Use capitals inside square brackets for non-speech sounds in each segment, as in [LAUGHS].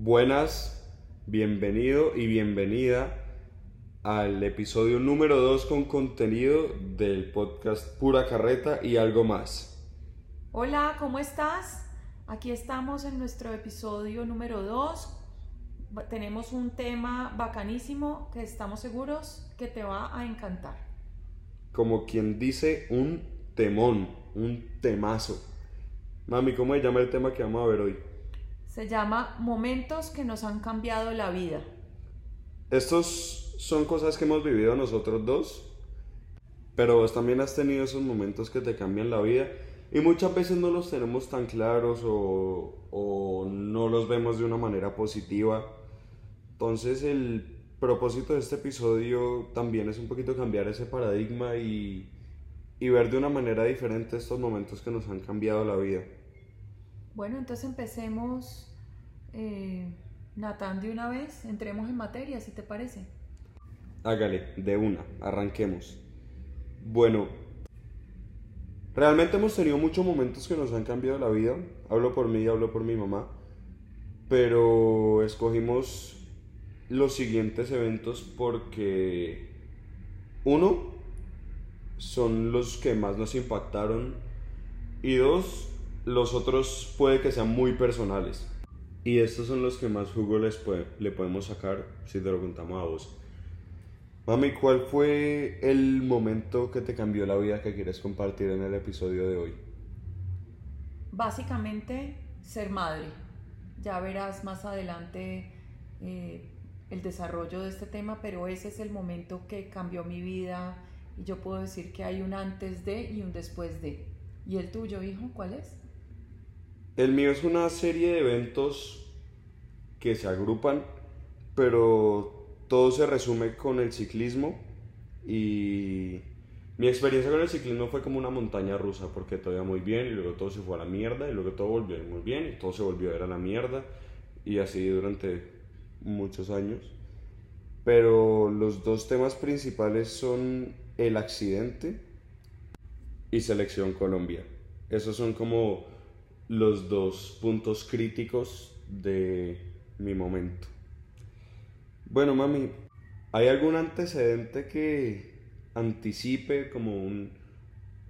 Buenas, bienvenido y bienvenida al episodio número 2 con contenido del podcast Pura Carreta y algo más. Hola, ¿cómo estás? Aquí estamos en nuestro episodio número 2. Tenemos un tema bacanísimo que estamos seguros que te va a encantar. Como quien dice, un temón, un temazo. Mami, ¿cómo se llama el tema que vamos a ver hoy? Se llama Momentos que nos han cambiado la vida. Estos son cosas que hemos vivido nosotros dos, pero vos también has tenido esos momentos que te cambian la vida y muchas veces no los tenemos tan claros o, o no los vemos de una manera positiva. Entonces el propósito de este episodio también es un poquito cambiar ese paradigma y, y ver de una manera diferente estos momentos que nos han cambiado la vida. Bueno, entonces empecemos, eh, Natán, de una vez, entremos en materia, si te parece. Hágale, de una, arranquemos. Bueno, realmente hemos tenido muchos momentos que nos han cambiado la vida. Hablo por mí hablo por mi mamá. Pero escogimos los siguientes eventos porque, uno, son los que más nos impactaron. Y dos, los otros puede que sean muy personales. Y estos son los que más jugo les le podemos sacar si te lo contamos a vos. Mami, ¿cuál fue el momento que te cambió la vida que quieres compartir en el episodio de hoy? Básicamente, ser madre. Ya verás más adelante eh, el desarrollo de este tema, pero ese es el momento que cambió mi vida y yo puedo decir que hay un antes de y un después de. ¿Y el tuyo, hijo, cuál es? El mío es una serie de eventos que se agrupan, pero todo se resume con el ciclismo y mi experiencia con el ciclismo fue como una montaña rusa porque todo iba muy bien y luego todo se fue a la mierda y luego todo volvió muy bien y todo se volvió a ir a la mierda y así durante muchos años. Pero los dos temas principales son el accidente y Selección Colombia. Esos son como los dos puntos críticos de mi momento. Bueno, mami, ¿hay algún antecedente que anticipe como un,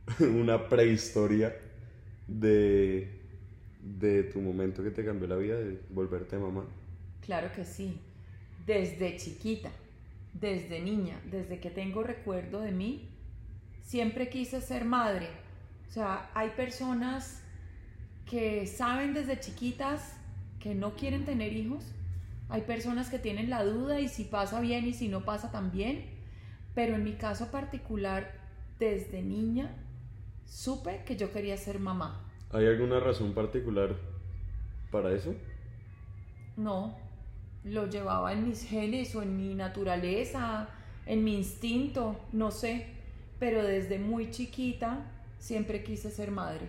[LAUGHS] una prehistoria de, de tu momento que te cambió la vida, de volverte mamá? Claro que sí. Desde chiquita, desde niña, desde que tengo recuerdo de mí, siempre quise ser madre. O sea, hay personas que saben desde chiquitas que no quieren tener hijos. Hay personas que tienen la duda y si pasa bien y si no pasa también. Pero en mi caso particular, desde niña, supe que yo quería ser mamá. ¿Hay alguna razón particular para eso? No, lo llevaba en mis genes o en mi naturaleza, en mi instinto, no sé. Pero desde muy chiquita siempre quise ser madre.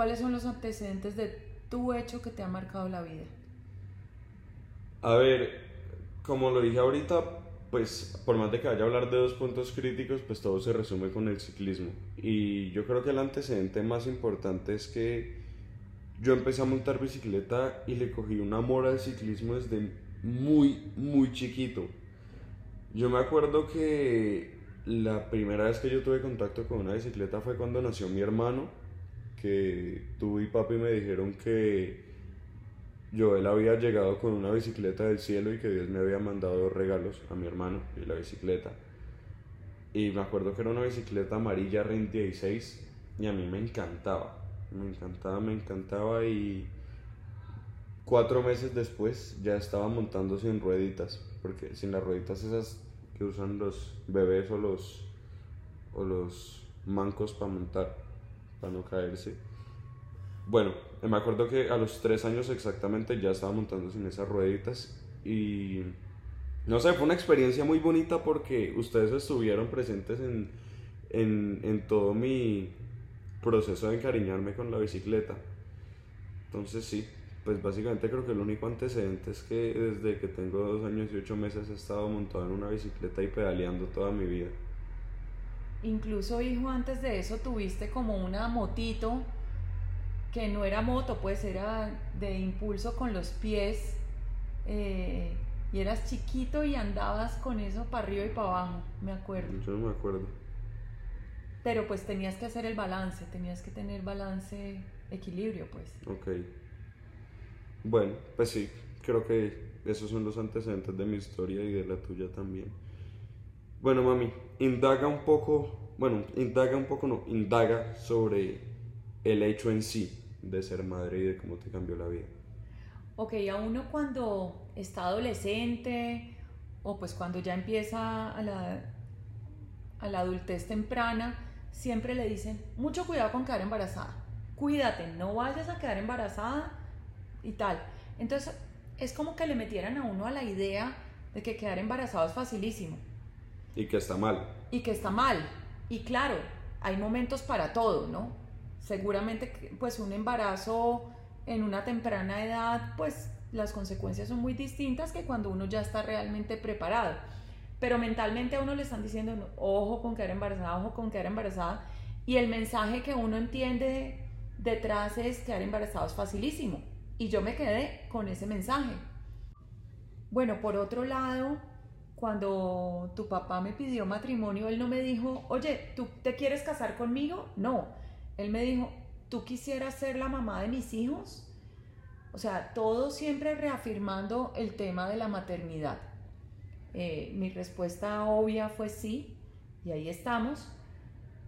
¿Cuáles son los antecedentes de tu hecho que te ha marcado la vida? A ver, como lo dije ahorita, pues por más de que vaya a hablar de dos puntos críticos, pues todo se resume con el ciclismo. Y yo creo que el antecedente más importante es que yo empecé a montar bicicleta y le cogí un amor al ciclismo desde muy, muy chiquito. Yo me acuerdo que la primera vez que yo tuve contacto con una bicicleta fue cuando nació mi hermano que tú y papi me dijeron que Joel había llegado con una bicicleta del cielo y que Dios me había mandado dos regalos a mi hermano y la bicicleta. Y me acuerdo que era una bicicleta amarilla REN 16 y a mí me encantaba. Me encantaba, me encantaba y cuatro meses después ya estaba montando sin rueditas, porque sin las rueditas esas que usan los bebés o los, o los mancos para montar para no caerse. Bueno, me acuerdo que a los tres años exactamente ya estaba montando sin esas rueditas y no sé, fue una experiencia muy bonita porque ustedes estuvieron presentes en, en, en todo mi proceso de encariñarme con la bicicleta. Entonces sí, pues básicamente creo que el único antecedente es que desde que tengo dos años y ocho meses he estado montado en una bicicleta y pedaleando toda mi vida. Incluso, hijo, antes de eso tuviste como una motito que no era moto, pues era de impulso con los pies. Eh, y eras chiquito y andabas con eso para arriba y para abajo, me acuerdo. Yo no me acuerdo. Pero pues tenías que hacer el balance, tenías que tener balance, equilibrio, pues. Ok. Bueno, pues sí, creo que esos son los antecedentes de mi historia y de la tuya también. Bueno, mami, indaga un poco, bueno, indaga un poco, no, indaga sobre el hecho en sí de ser madre y de cómo te cambió la vida. Ok, a uno cuando está adolescente o pues cuando ya empieza a la, a la adultez temprana, siempre le dicen, mucho cuidado con quedar embarazada, cuídate, no vayas a quedar embarazada y tal. Entonces, es como que le metieran a uno a la idea de que quedar embarazado es facilísimo. Y que está mal. Y que está mal. Y claro, hay momentos para todo, ¿no? Seguramente, pues un embarazo en una temprana edad, pues las consecuencias son muy distintas que cuando uno ya está realmente preparado. Pero mentalmente a uno le están diciendo, ojo con quedar embarazada, ojo con quedar embarazada. Y el mensaje que uno entiende detrás es quedar embarazado es facilísimo. Y yo me quedé con ese mensaje. Bueno, por otro lado, cuando tu papá me pidió matrimonio, él no me dijo, oye, ¿tú te quieres casar conmigo? No, él me dijo, ¿tú quisieras ser la mamá de mis hijos? O sea, todo siempre reafirmando el tema de la maternidad. Eh, mi respuesta obvia fue sí, y ahí estamos.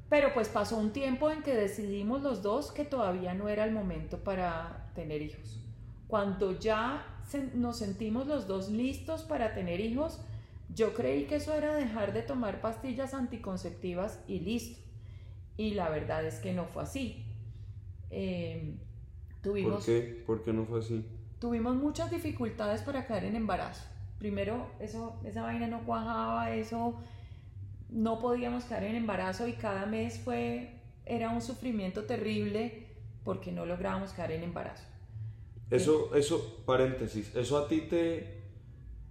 Pero pues pasó un tiempo en que decidimos los dos que todavía no era el momento para tener hijos. Cuando ya nos sentimos los dos listos para tener hijos, yo creí que eso era dejar de tomar pastillas anticonceptivas y listo. Y la verdad es que no fue así. Em, tuvimos, ¿Por qué? ¿Por qué no fue así? Tuvimos muchas dificultades para caer en embarazo. Primero, eso, esa vaina no cuajaba, eso no podíamos caer en embarazo y cada mes fue, era un sufrimiento terrible porque no lográbamos caer en embarazo. Eso, eso, paréntesis, ¿eso a ti te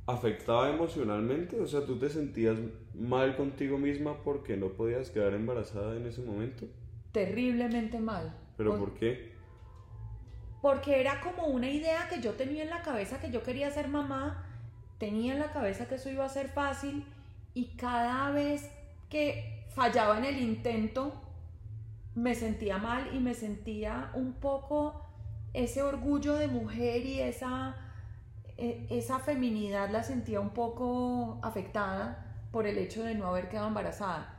afectaba emocionalmente? O sea, ¿tú te sentías mal contigo misma porque no podías quedar embarazada en ese momento? Terriblemente mal. ¿Pero por qué? Porque era como una idea que yo tenía en la cabeza que yo quería ser mamá, tenía en la cabeza que eso iba a ser fácil y cada vez que fallaba en el intento me sentía mal y me sentía un poco ese orgullo de mujer y esa, esa feminidad la sentía un poco afectada por el hecho de no haber quedado embarazada.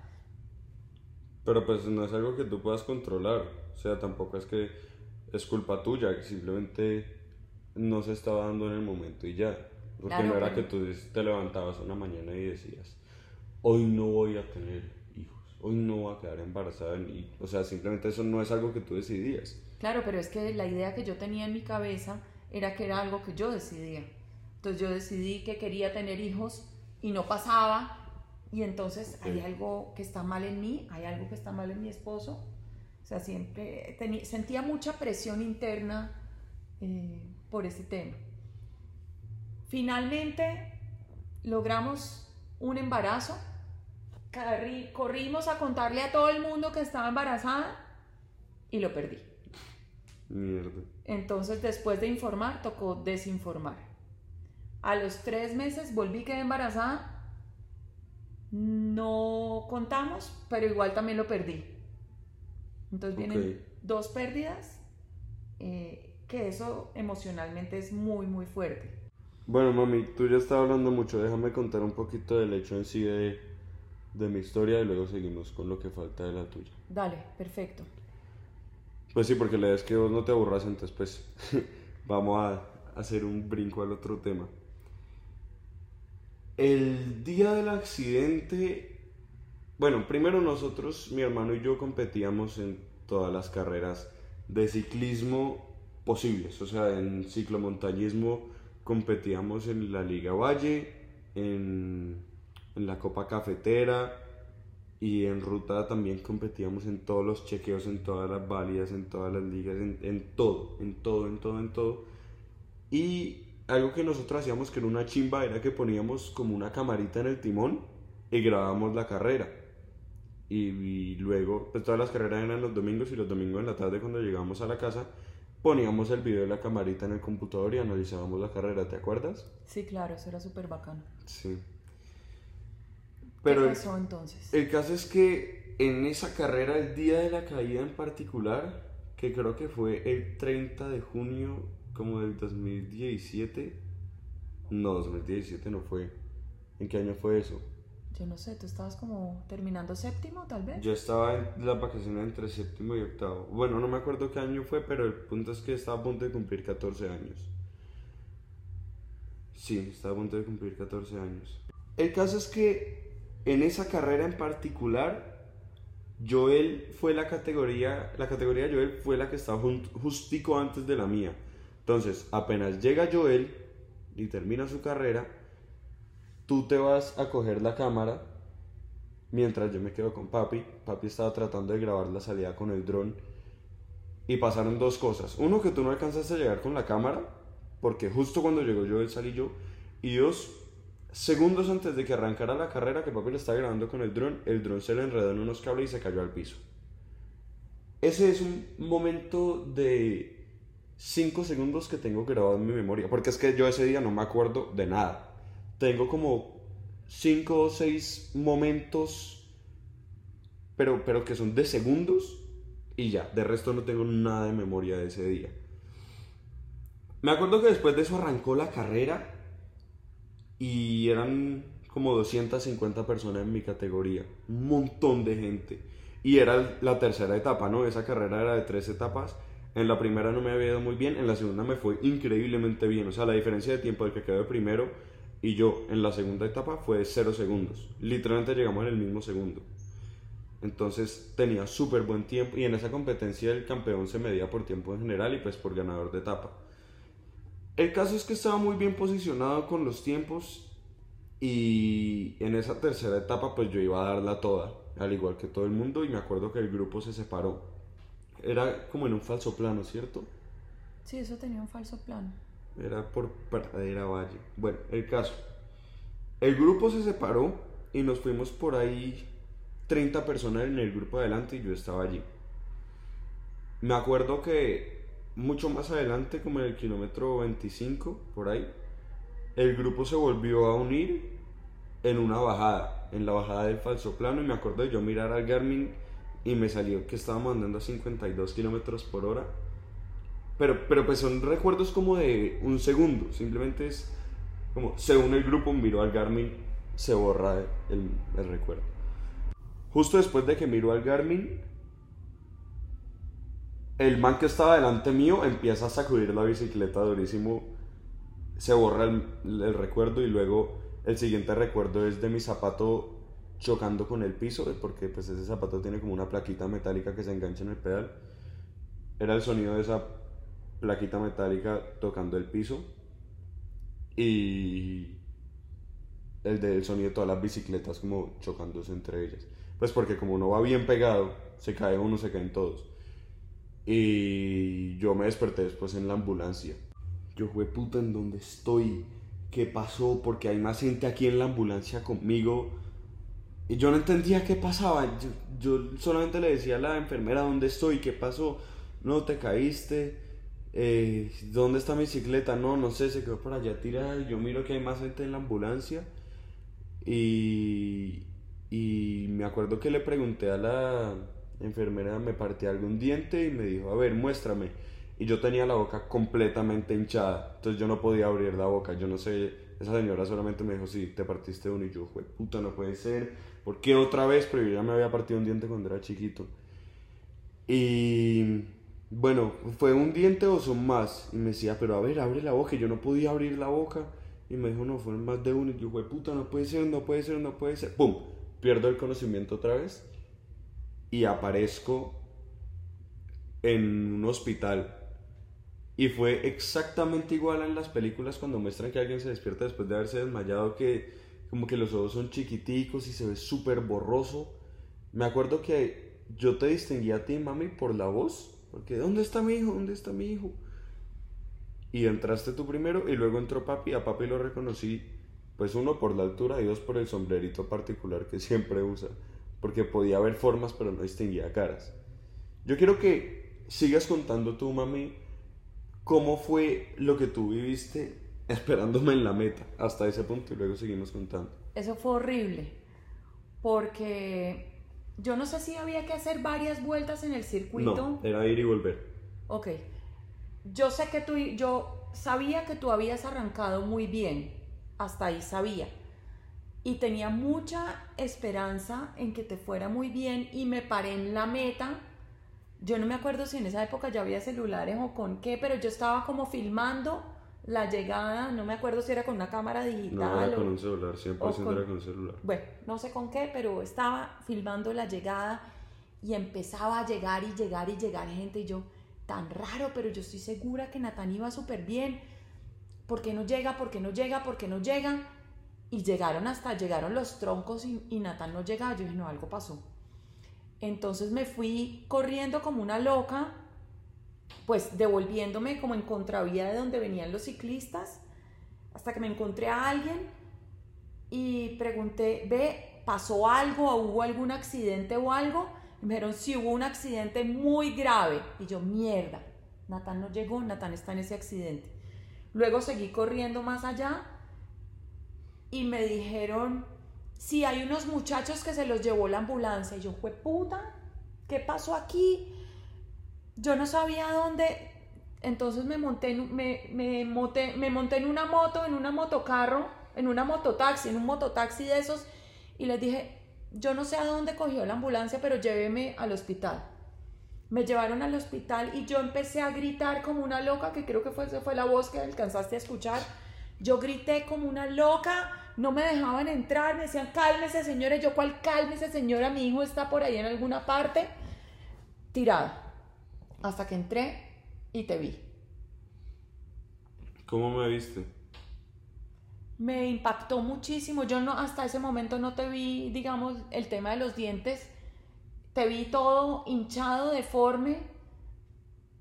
Pero pues no es algo que tú puedas controlar, o sea, tampoco es que es culpa tuya, que simplemente no se estaba dando en el momento y ya. Porque no era que tú te levantabas una mañana y decías, hoy no voy a tener hijos, hoy no voy a quedar embarazada. O sea, simplemente eso no es algo que tú decidías. Claro, pero es que la idea que yo tenía en mi cabeza era que era algo que yo decidía. Entonces yo decidí que quería tener hijos y no pasaba. Y entonces hay algo que está mal en mí, hay algo que está mal en mi esposo. O sea, siempre sentía mucha presión interna eh, por ese tema. Finalmente logramos un embarazo. Corrimos a contarle a todo el mundo que estaba embarazada y lo perdí. Entonces, después de informar, tocó desinformar. A los tres meses volví, quedé embarazada. No contamos, pero igual también lo perdí. Entonces vienen dos pérdidas, eh, que eso emocionalmente es muy, muy fuerte. Bueno, mami, tú ya estás hablando mucho. Déjame contar un poquito del hecho en sí de, de mi historia y luego seguimos con lo que falta de la tuya. Dale, perfecto. Pues sí, porque la idea es que vos no te aburras, entonces pues [LAUGHS] vamos a hacer un brinco al otro tema. El día del accidente, bueno, primero nosotros, mi hermano y yo competíamos en todas las carreras de ciclismo posibles, o sea, en ciclomontañismo competíamos en la Liga Valle, en, en la Copa Cafetera, y en ruta también competíamos en todos los chequeos, en todas las válidas, en todas las ligas, en, todo, en todo, en todo, en todo. Y algo que nosotros hacíamos que era una chimba era que poníamos como una camarita en el timón y grabábamos la carrera. y, luego, pues todas las carreras eran los domingos y los domingos en la tarde cuando llegábamos a la casa poníamos el video de la camarita en el computador y analizábamos la carrera, ¿te acuerdas? Sí, claro, eso era súper bacano. Sí. Pero ¿Qué pasó entonces? El caso es que en esa carrera, el día de la caída en particular, que creo que fue el 30 de junio como del 2017, no, 2017 no fue. ¿En qué año fue eso? Yo no sé, tú estabas como terminando séptimo, tal vez. Yo estaba en las vacaciones entre séptimo y octavo. Bueno, no me acuerdo qué año fue, pero el punto es que estaba a punto de cumplir 14 años. Sí, estaba a punto de cumplir 14 años. El caso es que en esa carrera en particular, Joel fue la categoría, la categoría de Joel fue la que estaba justico antes de la mía. Entonces, apenas llega Joel y termina su carrera, tú te vas a coger la cámara mientras yo me quedo con papi. Papi estaba tratando de grabar la salida con el dron y pasaron dos cosas. Uno, que tú no alcanzaste a llegar con la cámara, porque justo cuando llegó yo, él salí yo. Y dos, segundos antes de que arrancara la carrera que papi le estaba grabando con el dron, el dron se le enredó en unos cables y se cayó al piso. Ese es un momento de 5 segundos que tengo grabado en mi memoria, porque es que yo ese día no me acuerdo de nada tengo como cinco o seis momentos, pero, pero que son de segundos y ya, de resto no tengo nada de memoria de ese día. Me acuerdo que después de eso arrancó la carrera y eran como 250 personas en mi categoría, un montón de gente. Y era la tercera etapa, ¿no? Esa carrera era de tres etapas. En la primera no me había ido muy bien, en la segunda me fue increíblemente bien. O sea, la diferencia de tiempo del que quedó primero y yo en la segunda etapa fue de 0 segundos. Literalmente llegamos en el mismo segundo. Entonces tenía súper buen tiempo y en esa competencia el campeón se medía por tiempo en general y pues por ganador de etapa. El caso es que estaba muy bien posicionado con los tiempos y en esa tercera etapa pues yo iba a darla toda, al igual que todo el mundo y me acuerdo que el grupo se separó. Era como en un falso plano, ¿cierto? Sí, eso tenía un falso plano. Era por Pradera Valle. Bueno, el caso. El grupo se separó y nos fuimos por ahí 30 personas en el grupo adelante y yo estaba allí. Me acuerdo que mucho más adelante, como en el kilómetro 25, por ahí, el grupo se volvió a unir en una bajada, en la bajada del falso plano, y me acuerdo de yo mirar al Garmin y me salió que estábamos andando a 52 kilómetros por hora. Pero, pero pues son recuerdos como de un segundo, simplemente es como según el grupo miró al Garmin, se borra el, el recuerdo. Justo después de que miró al Garmin, el man que estaba delante mío empieza a sacudir la bicicleta durísimo, se borra el, recuerdo y luego el siguiente recuerdo es de mi zapato chocando con el piso, porque pues ese zapato tiene como una plaquita metálica que se engancha en el pedal. Era el sonido de esa plaquita metálica tocando el piso y el del sonido de todas las bicicletas como chocándose entre ellas. Pues porque como no va bien pegado, se cae uno, se caen todos. Y yo me desperté después en la ambulancia. Yo fue puta en dónde estoy, qué pasó, porque hay más gente aquí en la ambulancia conmigo. Y yo no entendía qué pasaba. Yo, yo solamente le decía a la enfermera dónde estoy, qué pasó. No te caíste eh, ¿dónde está mi bicicleta? No, no sé, se quedó por allá tirada. Yo miro que hay más gente en la ambulancia. Y, y me acuerdo que le pregunté a la enfermera, me partí algún diente y me dijo, a ver, muéstrame. Y yo tenía la boca completamente hinchada, entonces yo no podía abrir la boca. Yo no sé, esa señora solamente me dijo, sí, te partiste uno. Y yo, puta, no puede ser. ¿Por qué otra vez? Pero yo ya me había partido un diente cuando era chiquito. Y bueno, fue un diente o son más. Y me decía, pero a ver, abre la boca. Y yo no podía abrir la boca. Y me dijo, no, fueron más de uno. Y yo, güey, puta, no puede ser, no puede ser, no puede ser. ¡Pum! Pierdo el conocimiento otra vez. Y aparezco en un hospital. Y fue exactamente igual en las películas cuando muestran que alguien se despierta después de haberse desmayado, que como que los ojos son chiquiticos y se ve súper borroso. Me acuerdo que yo te distinguí a ti, mami, por la voz porque, ¿dónde está mi hijo? ¿Dónde está mi hijo? Y entraste tú primero y luego entró papi. A papi lo reconocí, pues uno por la altura y dos por el sombrerito particular que siempre usa. Porque podía ver formas pero no distinguía caras. Yo quiero que sigas contando tú, mami, cómo fue lo que tú viviste esperándome en la meta hasta ese punto y luego seguimos contando. Eso fue horrible, porque yo no sé si había que hacer varias vueltas en el circuito. No, era ir y volver. Ok. Yo sé que tú, yo sabía que tú habías arrancado muy bien, hasta ahí sabía. Y tenía mucha esperanza en que te fuera muy bien y me paré en la meta. Yo no me acuerdo si en esa época ya había celulares o con qué, pero yo estaba como filmando la llegada, no me acuerdo si era con una cámara digital. No, era con un celular, 100% era con un celular. Bueno, no sé con qué, pero estaba filmando la llegada y empezaba a llegar y llegar y llegar gente y yo, tan raro, pero yo estoy segura que Natán iba súper bien. ¿Por qué no llega? ¿Por qué no llega? ¿Por qué no llega? Y llegaron hasta, llegaron los troncos y, y Natán no llegaba. Yo dije, no, algo pasó. Entonces me fui corriendo como una loca pues devolviéndome como en contravía de donde venían los ciclistas, hasta que me encontré a alguien y pregunté, ve, ¿pasó algo o hubo algún accidente o algo? Y me dijeron, sí, hubo un accidente muy grave. Y yo, mierda, Natán no llegó, Natán está en ese accidente. Luego seguí corriendo más allá y me dijeron, sí, hay unos muchachos que se los llevó la ambulancia. Y yo, fue puta, ¿qué pasó aquí? yo no sabía dónde, entonces me monté, me, me, monté, me monté en una moto, en una motocarro, en una mototaxi, en un mototaxi de esos, y les dije, yo no sé a dónde cogió la ambulancia, pero lléveme al hospital. Me llevaron al hospital y yo empecé a gritar como una loca, que creo que fue, fue la voz que alcanzaste a escuchar. Yo grité como una loca, no me dejaban entrar, me decían, cálmese señora, yo cuál cálmese señora, mi hijo está por ahí en alguna parte, tirado hasta que entré y te vi. ¿Cómo me viste? Me impactó muchísimo. Yo no hasta ese momento no te vi, digamos, el tema de los dientes. Te vi todo hinchado, deforme.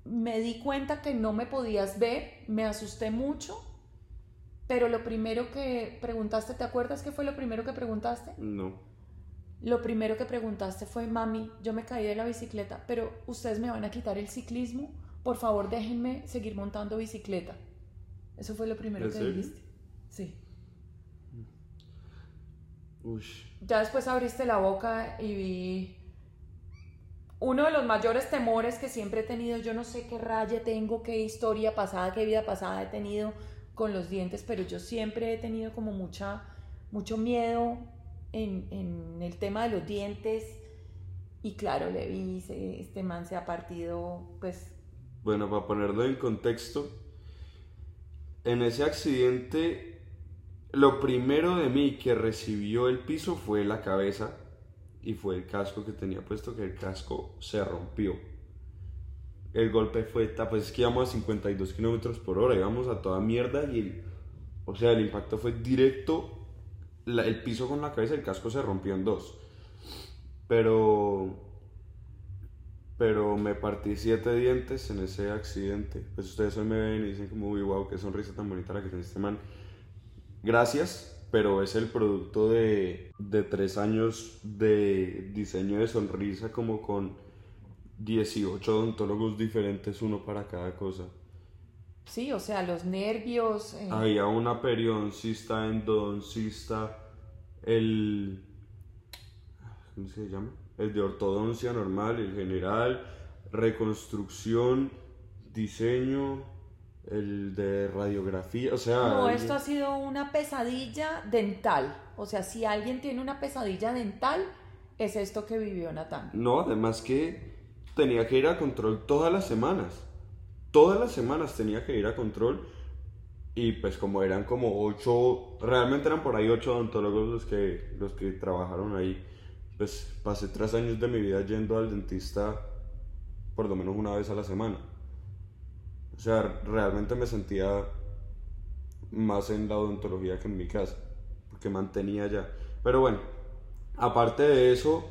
Me di cuenta que no me podías ver, me asusté mucho. Pero lo primero que preguntaste, ¿te acuerdas qué fue lo primero que preguntaste? No lo primero que preguntaste fue, mami, yo me caí de la bicicleta, pero ustedes me van a quitar el ciclismo, por favor déjenme seguir montando bicicleta. Eso fue lo primero que dijiste. Sí. Ya después abriste la boca y vi uno de los mayores temores que siempre he tenido, yo no sé qué raya tengo, qué historia pasada, qué vida pasada he tenido con los dientes, pero yo siempre he tenido como mucha, mucho miedo en, el tema de los dientes y claro, le vi, este man se ha partido, pues... Bueno, para ponerlo en contexto, en ese accidente, lo primero de mí que recibió el piso fue la cabeza y fue el casco que tenía puesto, que el casco se rompió. El golpe fue, pues es que íbamos a 52 kilómetros por hora, íbamos a toda mierda y el, o sea, el impacto fue directo el piso con la cabeza, el casco se rompió en dos. Pero. Pero me partí siete dientes en ese accidente. Pues ustedes hoy me ven y dicen como, uy, wow, qué sonrisa tan bonita la que tiene este man. Gracias, pero es el producto de, de tres años de diseño de sonrisa como con 18 odontólogos diferentes, uno para cada cosa. Sí, o sea, los nervios. Eh. Había una periodoncista, endodoncista, el. ¿Cómo se llama? El de ortodoncia normal, el general, reconstrucción, diseño, el de radiografía, o sea... No, esto ha sido una pesadilla dental. O sea, si alguien tiene una pesadilla dental, es esto que vivió Natán. No, además que tenía que ir a control todas las semanas todas las semanas tenía que ir a control y pues como eran como ocho, realmente eran por ahí ocho odontólogos los que, los que trabajaron ahí, pues pasé tres años de mi vida yendo al dentista por lo menos una vez a la semana. O sea, realmente me sentía más en la odontología que en mi casa, porque mantenía ya. Pero bueno, aparte de eso,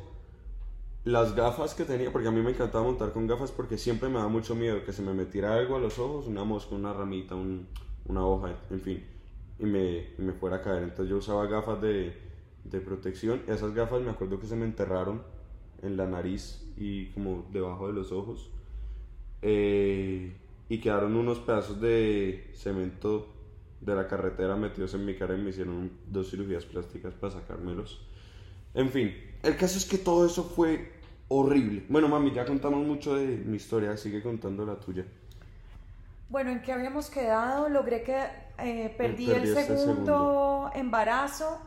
las gafas que tenía, porque a mí me encantaba montar con gafas porque siempre me da mucho miedo que se me metiera algo a los ojos, una mosca, una ramita, un, una hoja, en fin, y me, me fuera a caer. Entonces yo usaba gafas de, de protección. Esas gafas me acuerdo que se me enterraron en la nariz y como debajo de los ojos. Eh, y quedaron unos pedazos de cemento de la carretera metidos en mi cara y me hicieron dos cirugías plásticas para sacármelos. En fin, el caso es que todo eso fue horrible. Bueno, mami, ya contamos mucho de mi historia, sigue contando la tuya. Bueno, ¿en qué habíamos quedado? Logré que eh, perdí, el este segundo, embarazo,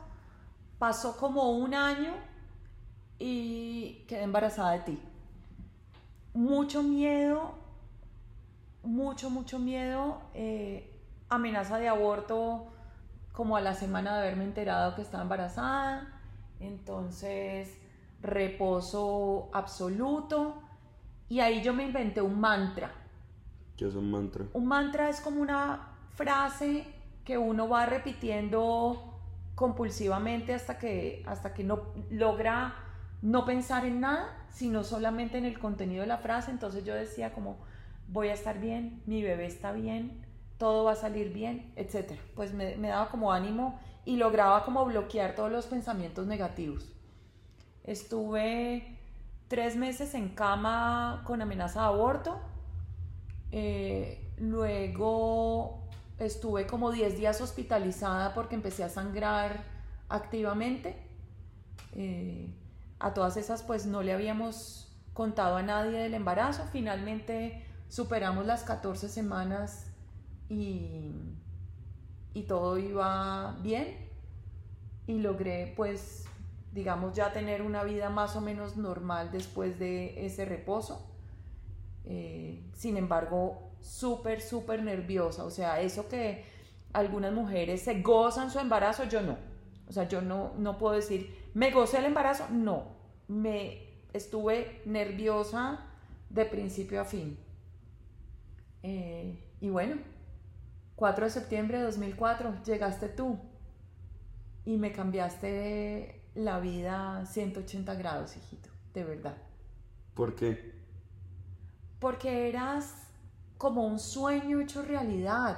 pasó como un año y quedé embarazada de ti. Mucho miedo, mucho, mucho miedo. Eh, amenaza de aborto como a la semana de haberme enterado que estaba embarazada. Entonces, reposo absoluto. Y ahí yo me inventé un mantra. ¿Qué es un mantra? Un mantra es como una frase que uno va repitiendo compulsivamente hasta que, hasta que no logra no pensar en nada, sino solamente en el contenido de la frase. Entonces yo decía como, voy a estar bien, mi bebé está bien, todo va a salir bien, etc. Pues me, me daba como ánimo y lograba como bloquear todos los pensamientos negativos. Estuve tres meses en cama con amenaza de aborto. Eh, luego estuve como 10 días hospitalizada porque empecé a sangrar activamente. Eh, a todas esas pues no le habíamos contado a nadie del embarazo. Finalmente superamos las 14 semanas y, y todo iba bien y logré pues digamos ya tener una vida más o menos normal después de ese reposo. Eh, sin embargo, súper, súper nerviosa. O sea, eso que algunas mujeres se gozan su embarazo, yo no. O sea, yo no, no puedo decir, ¿me gocé el embarazo? No. Me estuve nerviosa de principio a fin. Eh, y bueno, 4 de septiembre de 2004, llegaste tú y me cambiaste la vida 180 grados, hijito, de verdad. ¿Por qué? Porque eras como un sueño hecho realidad,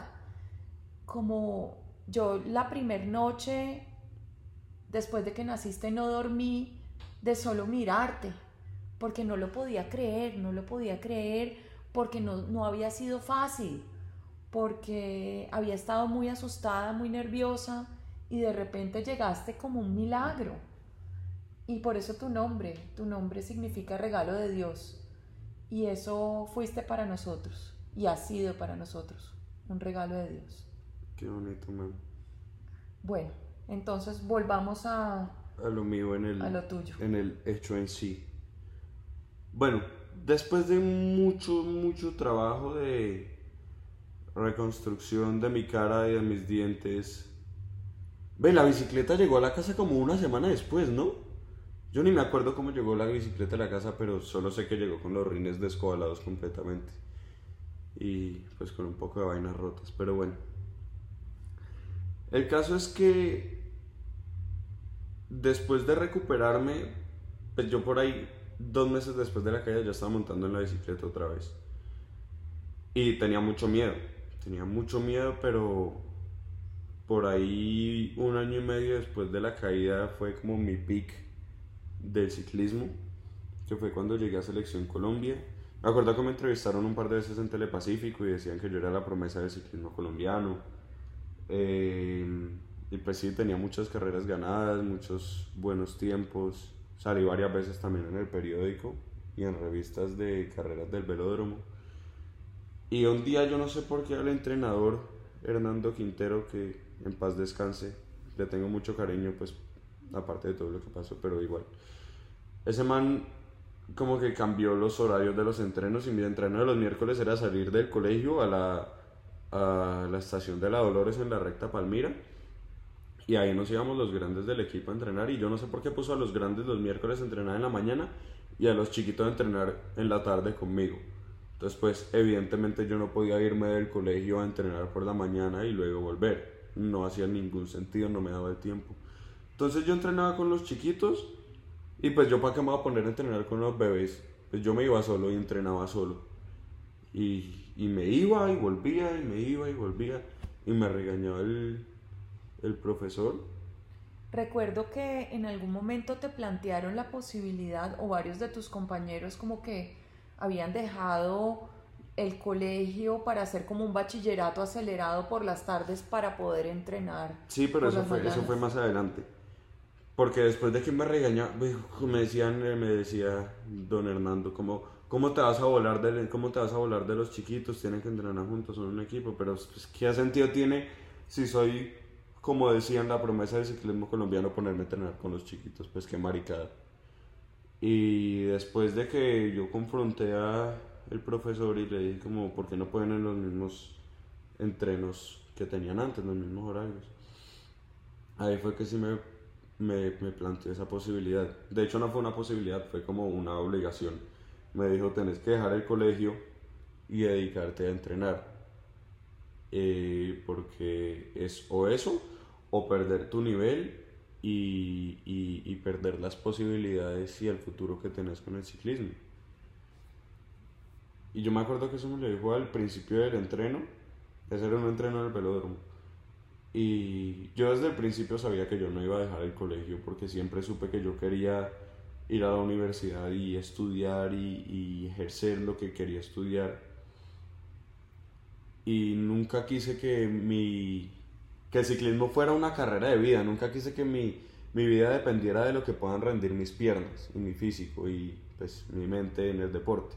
como yo la primer noche, después de que naciste, no dormí de solo mirarte, porque no lo podía creer, no lo podía creer, porque no, no había sido fácil porque había estado muy asustada, muy nerviosa y de repente llegaste como un milagro. Y por eso tu nombre, tu nombre significa regalo de Dios. Y eso fuiste para nosotros y ha sido para nosotros un regalo de Dios. Qué bonito, man. Bueno, entonces volvamos a, a lo mío en el, a lo tuyo. En el hecho en sí. Bueno, después de mucho, mucho trabajo de reconstrucción de mi cara y de mis dientes. Ve, la bicicleta llegó a la casa como una semana después, ¿no? Yo ni me acuerdo cómo llegó la bicicleta a la casa, pero solo sé que llegó con los rines descobalados completamente. Y pues con un poco de vainas rotas, pero bueno. El caso es que después de recuperarme, pues yo por ahí, dos meses después de la caída, ya estaba montando en la bicicleta otra vez. Y tenía mucho miedo tenía mucho miedo, pero por ahí un año y medio después de la caída fue como mi peak del ciclismo, que fue cuando llegué a Selección Colombia. Me acuerdo que me entrevistaron un par de veces en Telepacífico y decían que yo era la promesa del ciclismo colombiano. Eh, y pues sí, tenía muchas carreras ganadas, muchos buenos tiempos. Salí varias veces también en el periódico y en revistas de carreras del velódromo. Y un día yo no sé por qué al entrenador Hernando Quintero, que en paz descanse, le tengo mucho cariño, pues aparte de todo lo que pasó, pero igual. Ese man como que cambió los horarios de los entrenos y mi entreno de los miércoles era salir del colegio a la, a la estación de la Dolores en la recta Palmira. Y ahí nos íbamos los grandes del equipo a entrenar y yo no sé por qué puso a los grandes los miércoles a entrenar en la mañana y a los chiquitos a entrenar en la tarde conmigo. Entonces, pues evidentemente yo no podía irme del colegio a entrenar por la mañana y luego volver. No hacía ningún sentido, no me daba el tiempo. Entonces yo entrenaba con los chiquitos y pues yo para qué me iba a poner a entrenar con los bebés. Pues yo me iba solo y entrenaba solo. Y, y me iba y volvía y me iba y volvía y me regañaba el, el profesor. recuerdo que en algún momento te plantearon la posibilidad, o varios de tus compañeros como que habían dejado el colegio para hacer como un bachillerato acelerado por las tardes para poder entrenar. Sí, pero eso fue, eso fue más adelante. Porque después de que me regañaba, me decían, eh, me decía don Hernando, como, ¿cómo te vas a volar de, cómo te vas a volar de los chiquitos? Tienen que entrenar juntos, son un equipo, pero pues, ¿qué sentido tiene si soy, como decían la promesa del ciclismo colombiano, ponerme a entrenar con los chiquitos? Pues qué maricada. Y después de que yo confronté a el profesor y le dije como, ¿por qué no pueden en los mismos entrenos que tenían antes, los mismos horarios? Ahí fue que sí me me, me planteé esa posibilidad. De hecho no fue una posibilidad, fue como una obligación. Me dijo, tenés que dejar el colegio y dedicarte a entrenar. Eh, porque es o eso o perder tu nivel y, y, y, perder las posibilidades y el futuro que tenés con el ciclismo. Y yo me acuerdo que eso me lo dijo al principio del entreno. Ese era un entreno del velódromo. Y yo desde el principio sabía que yo no iba a dejar el colegio porque siempre supe que yo quería ir a la universidad y estudiar y, ejercer lo que quería estudiar. Y nunca quise que mi que el ciclismo fuera una carrera de vida, nunca quise que mi, mi vida dependiera de lo que puedan rendir mis piernas y mi físico y pues mi mente en el deporte.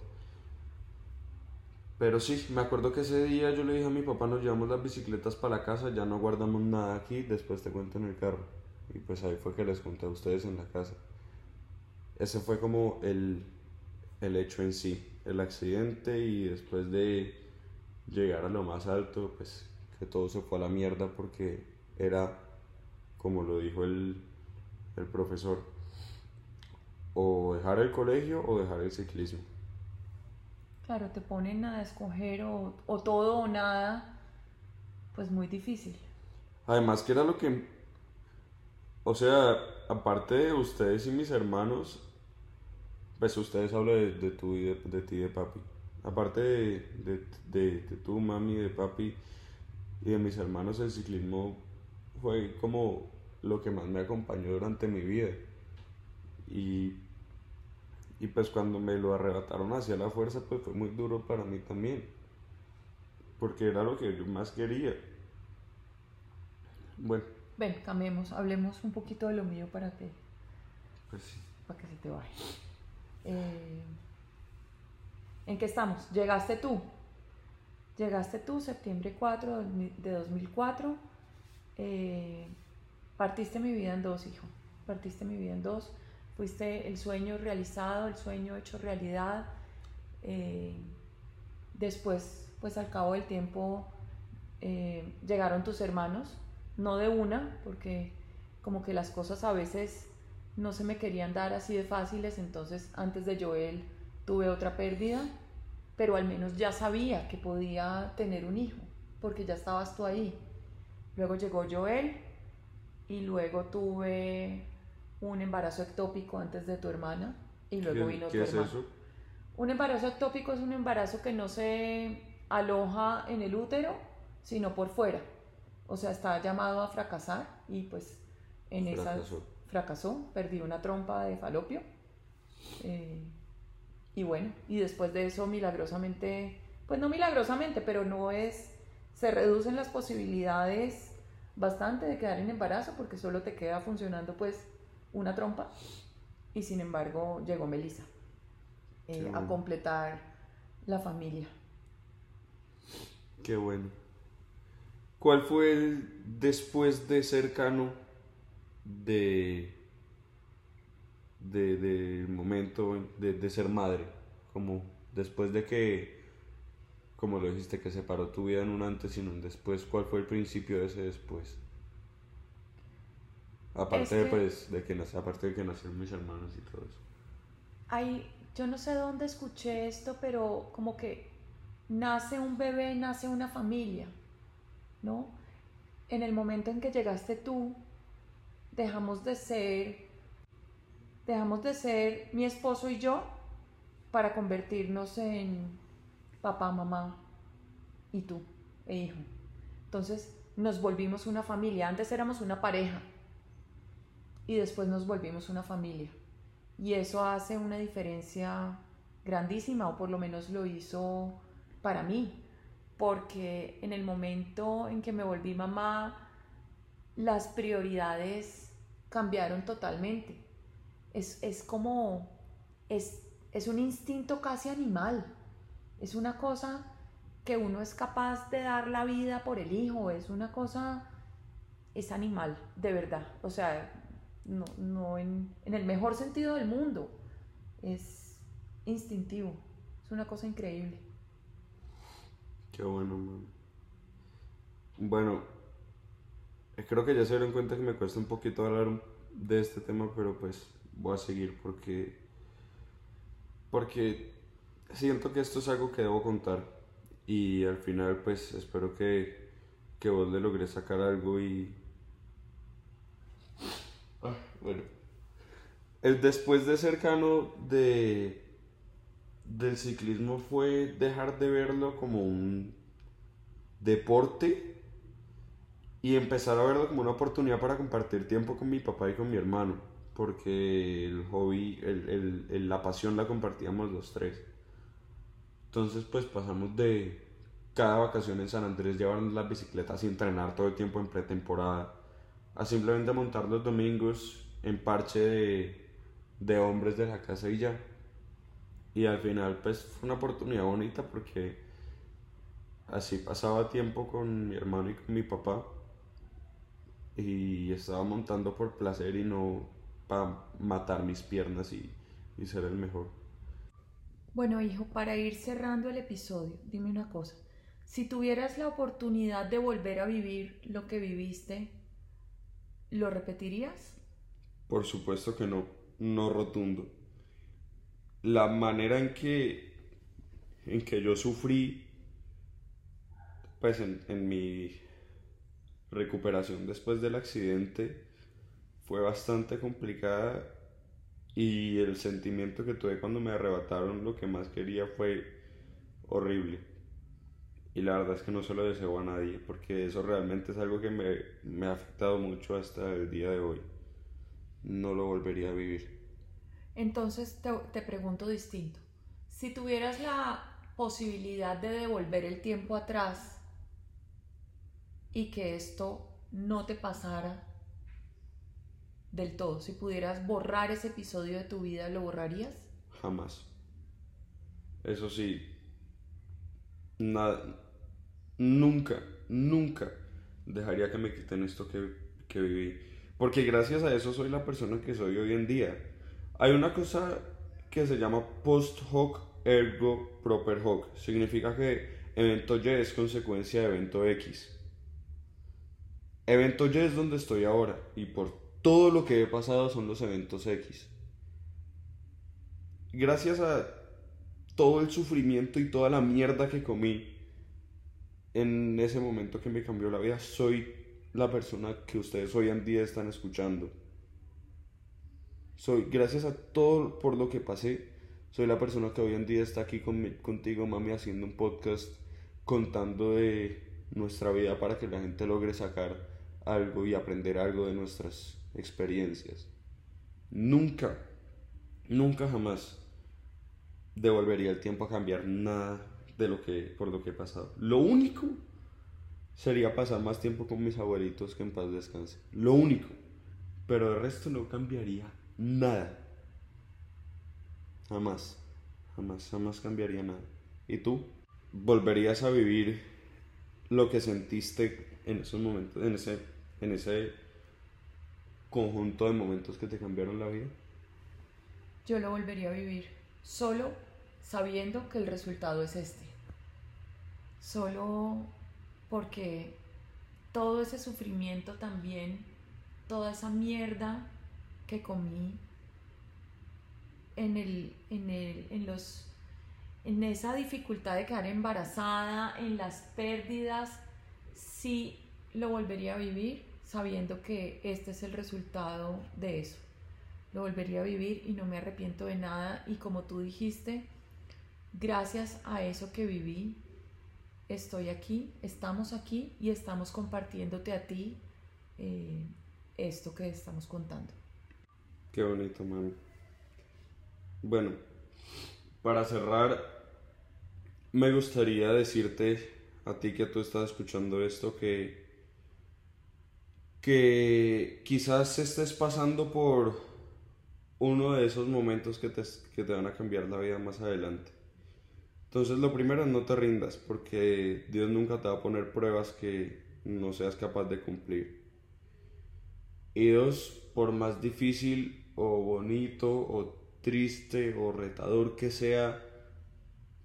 Pero sí, me acuerdo que ese día yo le dije a mi papá, nos llevamos las bicicletas para la casa, ya no guardamos nada aquí, después te cuento en el carro. Y pues ahí fue que les conté a ustedes en la casa. Ese fue como el, el hecho en sí, el accidente y después de llegar a lo más alto, pues que todo se fue a la mierda porque era, como lo dijo el, el profesor, o dejar el colegio o dejar el ciclismo. Claro, te ponen a escoger o, todo o nada, pues muy difícil. Además que era lo que, o sea, aparte de ustedes y mis hermanos, pues ustedes hablan de, tú y de, ti y de papi. Aparte de, de, de tu mami, de papi y de mis hermanos, el ciclismo fue como lo que más me acompañó durante mi vida. Y y pues cuando me lo arrebataron hacia la fuerza, pues fue muy duro para mí también. Porque era lo que yo más quería. Bueno. Ven, cambiemos, hablemos un poquito de lo mío para que, pues sí. para que se te vaya. Eh, ¿En qué estamos? Llegaste tú. Llegaste tú, septiembre 4 de 2004. Eh, partiste mi vida en dos, hijo. Partiste mi vida en dos fuiste el sueño realizado, el sueño hecho realidad. Eh, después, pues al cabo del tiempo, eh, llegaron tus hermanos, no de una, porque como que las cosas a veces no se me querían dar así de fáciles, entonces antes de Joel tuve otra pérdida, pero al menos ya sabía que podía tener un hijo, porque ya estabas tú ahí. Luego llegó Joel y luego tuve un embarazo ectópico antes de tu hermana y luego vino tu es Eso? Un embarazo ectópico es un embarazo que no se aloja en el útero, sino por fuera. O sea, está llamado a fracasar y pues en esa fracasó, perdí una trompa de falopio. Eh, y bueno, y después de eso milagrosamente, pues no milagrosamente, pero no es, se reducen las posibilidades bastante de quedar en embarazo porque solo te queda funcionando pues una trompa y sin embargo llegó Melissa eh, a completar la familia. Qué bueno. ¿Cuál fue el después de cercano de del momento de, de, ser madre? Como después de que, como lo dijiste, que separó tu vida en un antes y en un después, ¿cuál fue el principio de ese después? Aparte, de, pues, de que aparte de que nacieron mis hermanos y todo eso. Hay, yo no sé dónde escuché esto, pero como que nace un bebé, nace una familia, ¿no? En el momento en que llegaste tú, dejamos de ser, dejamos de ser mi esposo y yo para convertirnos en papá, mamá y tú e hijo. Entonces nos volvimos una familia. Antes éramos una pareja y después nos volvimos una familia. Y eso hace una diferencia grandísima, o por lo menos lo hizo para mí, porque en el momento en que me volví mamá, las prioridades cambiaron totalmente. Es, es como, es, es un instinto casi animal, es una cosa que uno es capaz de dar la vida por el hijo, es una cosa, es animal, de verdad. O sea, no, no en, en el mejor sentido del mundo, es instintivo, es una cosa increíble. Qué bueno, man. Bueno, creo que ya se dieron cuenta que me cuesta un poquito hablar de este tema, pero pues voy a seguir porque porque siento que esto es algo que debo contar y al final pues espero que, que vos le logres sacar algo y ah, bueno. El después de cercano de del ciclismo fue dejar de verlo como un deporte y empezar a verlo como una oportunidad para compartir tiempo con mi papá y con mi hermano, porque el hobby, el, el, la pasión la compartíamos los tres. Entonces pues pasamos de cada vacación en San Andrés llevarnos las bicicletas y entrenar todo el tiempo en pretemporada, a simplemente montar los domingos en parche de, de hombres de la casa y ya. Y al final pues fue una oportunidad bonita porque así pasaba tiempo con mi hermano y con mi papá y estaba montando por placer y no para matar mis piernas y, y ser el mejor. Bueno, hijo, para ir cerrando el episodio, dime una cosa. Si tuvieras la oportunidad de volver a vivir lo que viviste, ¿lo repetirías? Por supuesto que no, no rotundo. La manera en que, en que yo sufrí, pues en, en mi recuperación después del accidente fue bastante complicada y el sentimiento que tuve cuando me arrebataron lo que más quería fue horrible. Y la verdad es que no se lo deseo a nadie porque eso realmente es algo que me, me ha afectado mucho hasta el día de hoy. No lo volvería a vivir. Entonces te, te pregunto distinto. Si tuvieras la posibilidad de devolver el tiempo atrás, y que esto no te pasara del todo. Si pudieras borrar ese episodio de tu vida, ¿lo borrarías? Jamás. Eso sí, nada, nunca, nunca dejaría que me quiten esto que, que viví. Porque gracias a eso soy la persona que soy hoy en día. Hay una cosa que se llama post hoc ergo proper hoc. Significa que evento Y es consecuencia de evento X. Evento Y es donde estoy ahora y por todo lo que he pasado son los eventos X. Gracias a todo el sufrimiento y toda la mierda que comí en ese momento que me cambió la vida, soy la persona que ustedes hoy en día están escuchando. Soy, gracias a todo por lo que pasé, soy la persona que hoy en día está aquí contigo, mami, haciendo un podcast contando de nuestra vida para que la gente logre sacar algo y aprender algo de nuestras experiencias. Nunca, nunca jamás devolvería el tiempo a cambiar nada de lo que por lo que he pasado. Lo único sería pasar más tiempo con mis abuelitos que en paz descanse. Lo único. Pero el resto no cambiaría nada. Jamás. Jamás, jamás cambiaría nada. ¿Y tú? ¿Volverías a vivir lo que sentiste en esos momentos, en ese, en ese conjunto de momentos que te cambiaron la vida? Yo lo volvería a vivir, solo sabiendo que el resultado es este. Solo porque todo ese sufrimiento también, toda esa mierda que comí en el, en el, en los en esa dificultad de quedar embarazada, en las pérdidas, sí lo volvería a vivir sabiendo que este es el resultado de eso. Lo volvería a vivir y no me arrepiento de nada y como tú dijiste, gracias a eso que viví, estoy aquí, estamos aquí y estamos compartiéndote a ti eh, esto que estamos contando. Qué bonito, mano. Bueno, para cerrar, me gustaría decirte a ti que tú estás escuchando esto que que quizás estés pasando por uno de esos momentos que te, que te van a cambiar la vida más adelante. Entonces lo primero, no te rindas, porque Dios nunca te va a poner pruebas que no seas capaz de cumplir. Y dos, por más difícil o bonito o triste o retador que sea,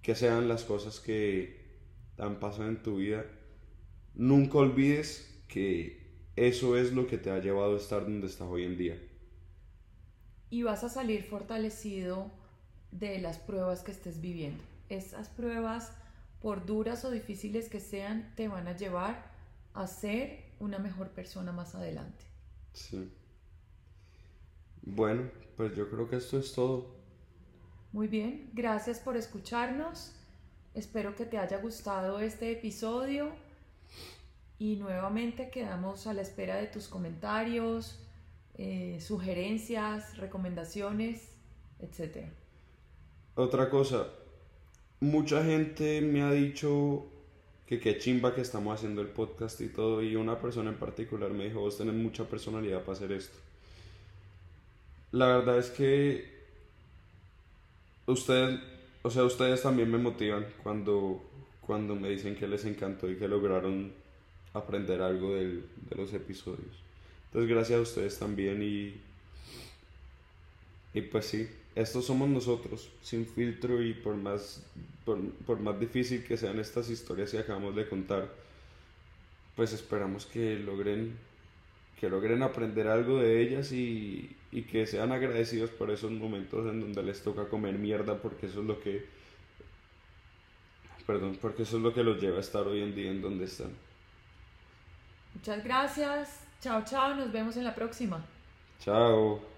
que sean las cosas que han pasado en tu vida, nunca olvides que eso es lo que te ha llevado a estar donde estás hoy en día. Y vas a salir fortalecido de las pruebas que estés viviendo. Esas pruebas, por duras o difíciles que sean, te van a llevar a ser una mejor persona más adelante. Sí. Bueno, pues yo creo que esto es todo. Muy bien, gracias por escucharnos. Espero que te haya gustado este episodio y nuevamente quedamos a la espera de tus comentarios, eh, sugerencias, recomendaciones, etc. Otra cosa, mucha gente me ha dicho que qué chimba que estamos haciendo el podcast y todo, y una persona en particular me dijo, vos tenés mucha personalidad para hacer esto. La verdad es que ustedes, o sea, ustedes también me motivan cuando, cuando me dicen que les encantó y que lograron aprender algo de los episodios. Entonces gracias a ustedes también y, y pues sí, estos somos nosotros, sin filtro y por más, por, más difícil que sean estas historias que acabamos de contar, pues esperamos que logren, que logren aprender algo de ellas y, y que sean agradecidos por esos momentos en donde les toca comer mierda porque eso es lo que perdón, porque eso es lo que los lleva a estar hoy en día en donde están. Muchas gracias. Chao, chao. Nos vemos en la próxima. Chao.